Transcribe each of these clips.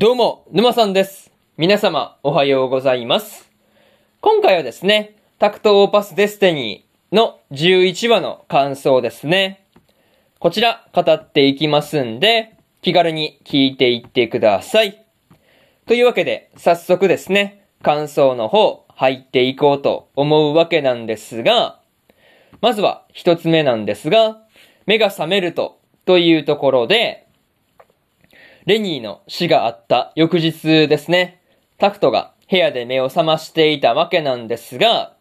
どうも、沼さんです。皆様、おはようございます。今回はですね、タクトオーパスデスティニーの11話の感想ですね。こちら、語っていきますんで、気軽に聞いていってください。というわけで、早速ですね、感想の方、入っていこうと思うわけなんですが、まずは一つ目なんですが、目が覚めると、というところで、レニーの死があった翌日ですね、タクトが部屋で目を覚ましていたわけなんですが、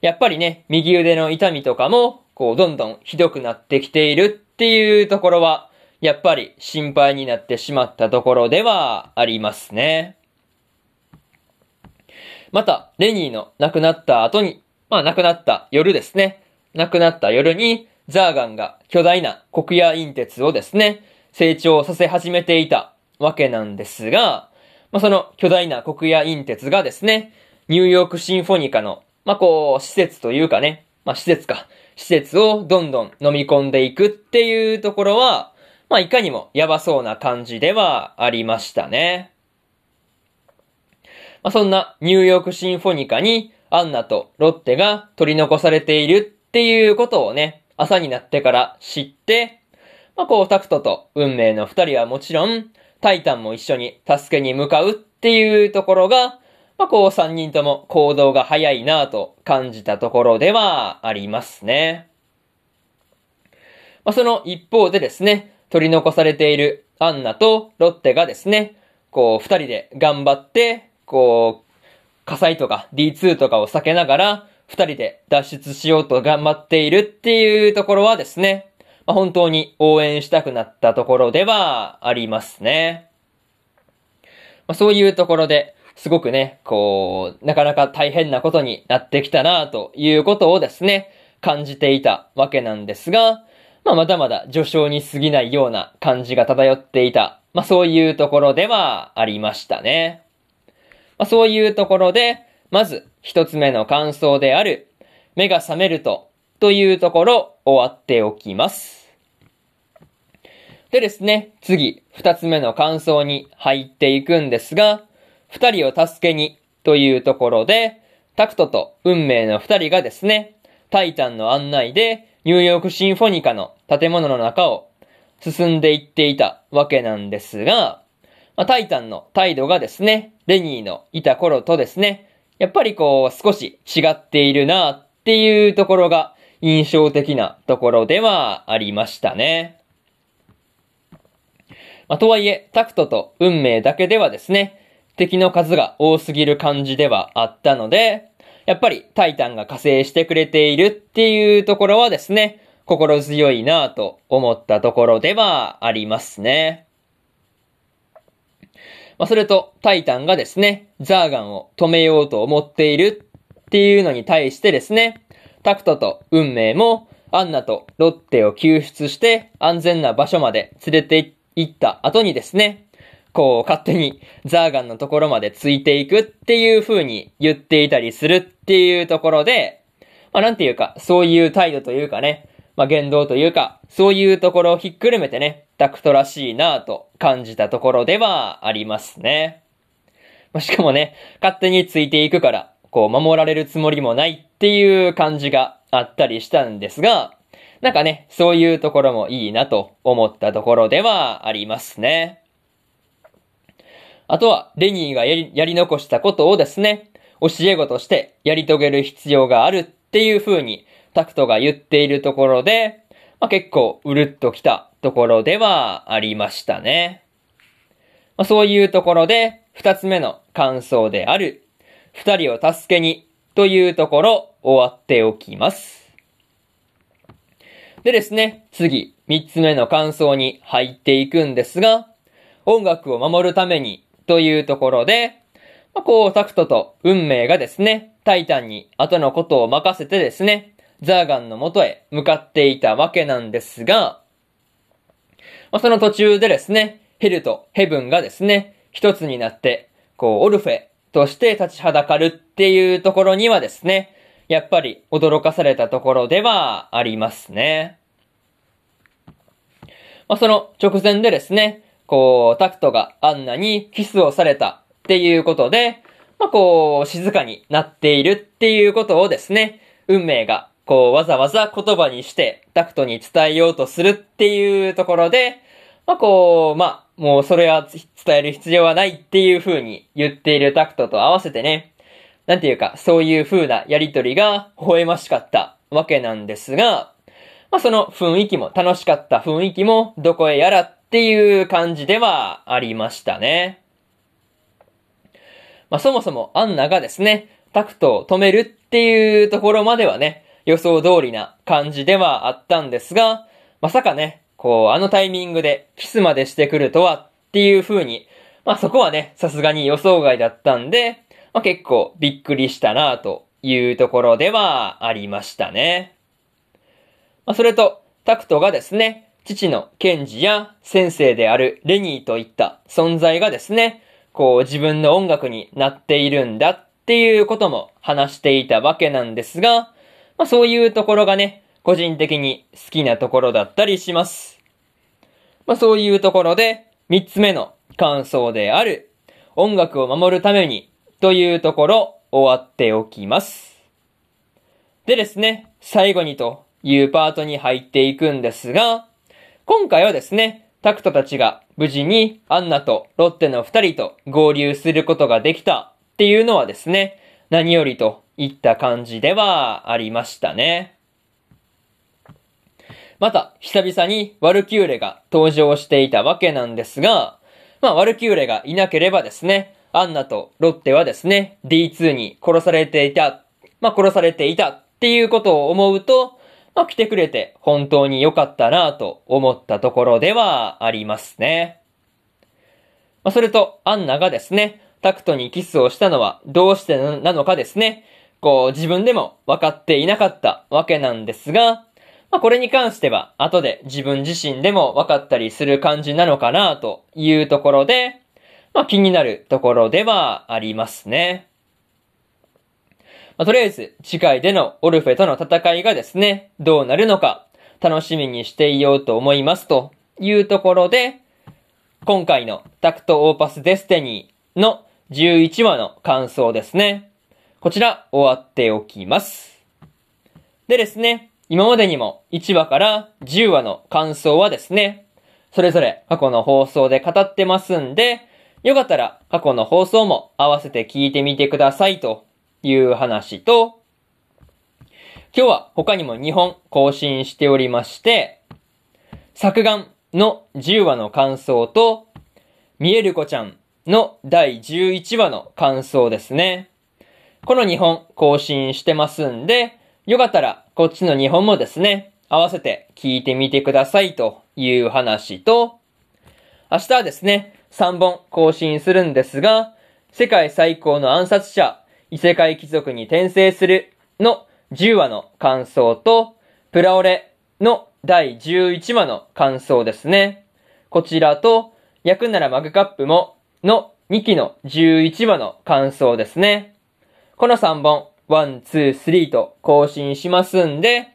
やっぱりね、右腕の痛みとかも、こう、どんどんひどくなってきているっていうところは、やっぱり心配になってしまったところではありますね。また、レニーの亡くなった後に、まあ亡くなった夜ですね。亡くなった夜に、ザーガンが巨大な黒夜陰鉄をですね、成長させ始めていたわけなんですが、まあその巨大な黒夜陰鉄がですね、ニューヨークシンフォニカの、まあこう、施設というかね、まあ施設か、施設をどんどん飲み込んでいくっていうところは、まあいかにもやばそうな感じではありましたね。まあ、そんなニューヨークシンフォニカにアンナとロッテが取り残されているっていうことをね、朝になってから知って、まあ、こうタクトと運命の二人はもちろん、タイタンも一緒に助けに向かうっていうところが、まあ、こう三人とも行動が早いなぁと感じたところではありますね。まあ、その一方でですね、取り残されているアンナとロッテがですね、こう二人で頑張って、こう、火災とか D2 とかを避けながら、二人で脱出しようと頑張っているっていうところはですね、まあ、本当に応援したくなったところではありますね。まあ、そういうところで、すごくね、こう、なかなか大変なことになってきたなということをですね、感じていたわけなんですが、まあ、まだまだ序章に過ぎないような感じが漂っていた、まあ、そういうところではありましたね。まあ、そういうところで、まず一つ目の感想である、目が覚めると、というところ終わっておきます。でですね、次、二つ目の感想に入っていくんですが、二人を助けに、というところで、タクトと運命の二人がですね、タイタンの案内で、ニューヨークシンフォニカの建物の中を進んでいっていたわけなんですが、まあ、タイタンの態度がですね、レニーのいた頃とですね、やっぱりこう少し違っているなっていうところが印象的なところではありましたね。まあ、とはいえ、タクトと運命だけではですね、敵の数が多すぎる感じではあったので、やっぱりタイタンが加勢してくれているっていうところはですね、心強いなぁと思ったところではありますね。まあ、それと、タイタンがですね、ザーガンを止めようと思っているっていうのに対してですね、タクトと運命も、アンナとロッテを救出して安全な場所まで連れて行った後にですね、こう勝手にザーガンのところまでついていくっていう風に言っていたりするっていうところで、まあなんていうか、そういう態度というかね、まあ言動というか、そういうところをひっくるめてね、タクトらしいなぁと感じたところではありますね。まあ、しかもね、勝手についていくから、こう守られるつもりもないっていう感じがあったりしたんですが、なんかね、そういうところもいいなと思ったところではありますね。あとは、レニーがやりやり残したことをですね、教え子としてやり遂げる必要があるっていう風にタクトが言っているところで、まあ、結構うるっときたところではありましたね。まあ、そういうところで、二つ目の感想である、二人を助けにというところ終わっておきます。でですね、次、三つ目の感想に入っていくんですが、音楽を守るためにというところで、まあ、こう、タクトと運命がですね、タイタンに後のことを任せてですね、ザーガンの元へ向かっていたわけなんですが、まあ、その途中でですね、ヘルとヘブンがですね、一つになって、こう、オルフェとして立ちはだかるっていうところにはですね、やっぱり驚かされたところではありますね。まあ、その直前でですね、こう、タクトがアンナにキスをされたっていうことで、まあ、こう、静かになっているっていうことをですね、運命が、こう、わざわざ言葉にしてタクトに伝えようとするっていうところで、まあ、こう、まあ、もうそれは伝える必要はないっていう風に言っているタクトと合わせてね、なんていうか、そういう風なやりとりが微笑ましかったわけなんですが、まあ、その雰囲気も、楽しかった雰囲気も、どこへやらっていう感じではありましたね。まあ、そもそもアンナがですね、タクトを止めるっていうところまではね、予想通りな感じではあったんですが、まさかね、こう、あのタイミングでキスまでしてくるとはっていう風に、まあそこはね、さすがに予想外だったんで、まあ結構びっくりしたなというところではありましたね。まあそれと、タクトがですね、父のケンジや先生であるレニーといった存在がですね、こう自分の音楽になっているんだっていうことも話していたわけなんですが、まあそういうところがね、個人的に好きなところだったりします。まあそういうところで、三つ目の感想である、音楽を守るためにというところ終わっておきます。でですね、最後にというパートに入っていくんですが、今回はですね、タクトたちが無事にアンナとロッテの二人と合流することができたっていうのはですね、何よりといった感じではありましたね。また、久々にワルキューレが登場していたわけなんですが、まあ、ワルキューレがいなければですね、アンナとロッテはですね、D2 に殺されていた、まあ、殺されていたっていうことを思うと、まあ、来てくれて本当に良かったなと思ったところではありますね。まあ、それと、アンナがですね、タクトにキスをしたのはどうしてなのかですね、こう自分でも分かっていなかったわけなんですが、まあ、これに関しては後で自分自身でも分かったりする感じなのかなというところで、まあ、気になるところではありますね。まあ、とりあえず、次回でのオルフェとの戦いがですね、どうなるのか、楽しみにしていようと思いますというところで、今回のタクトオーパスデスティニーの11話の感想ですね。こちら終わっておきます。でですね、今までにも1話から10話の感想はですね、それぞれ過去の放送で語ってますんで、よかったら過去の放送も合わせて聞いてみてくださいという話と、今日は他にも2本更新しておりまして、作眼の10話の感想と、見える子ちゃんの第11話の感想ですね。この2本更新してますんで、よかったらこっちの2本もですね、合わせて聞いてみてくださいという話と、明日はですね、3本更新するんですが、世界最高の暗殺者異世界貴族に転生するの10話の感想と、プラオレの第11話の感想ですね。こちらと、焼くならマグカップもの2期の11話の感想ですね。この3本、1、2、3と更新しますんで、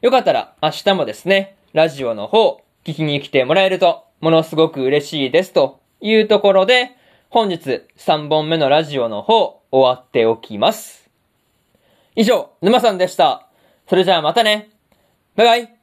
よかったら明日もですね、ラジオの方、聞きに来てもらえると、ものすごく嬉しいですというところで、本日3本目のラジオの方、終わっておきます。以上、沼さんでした。それじゃあまたね。バイバイ。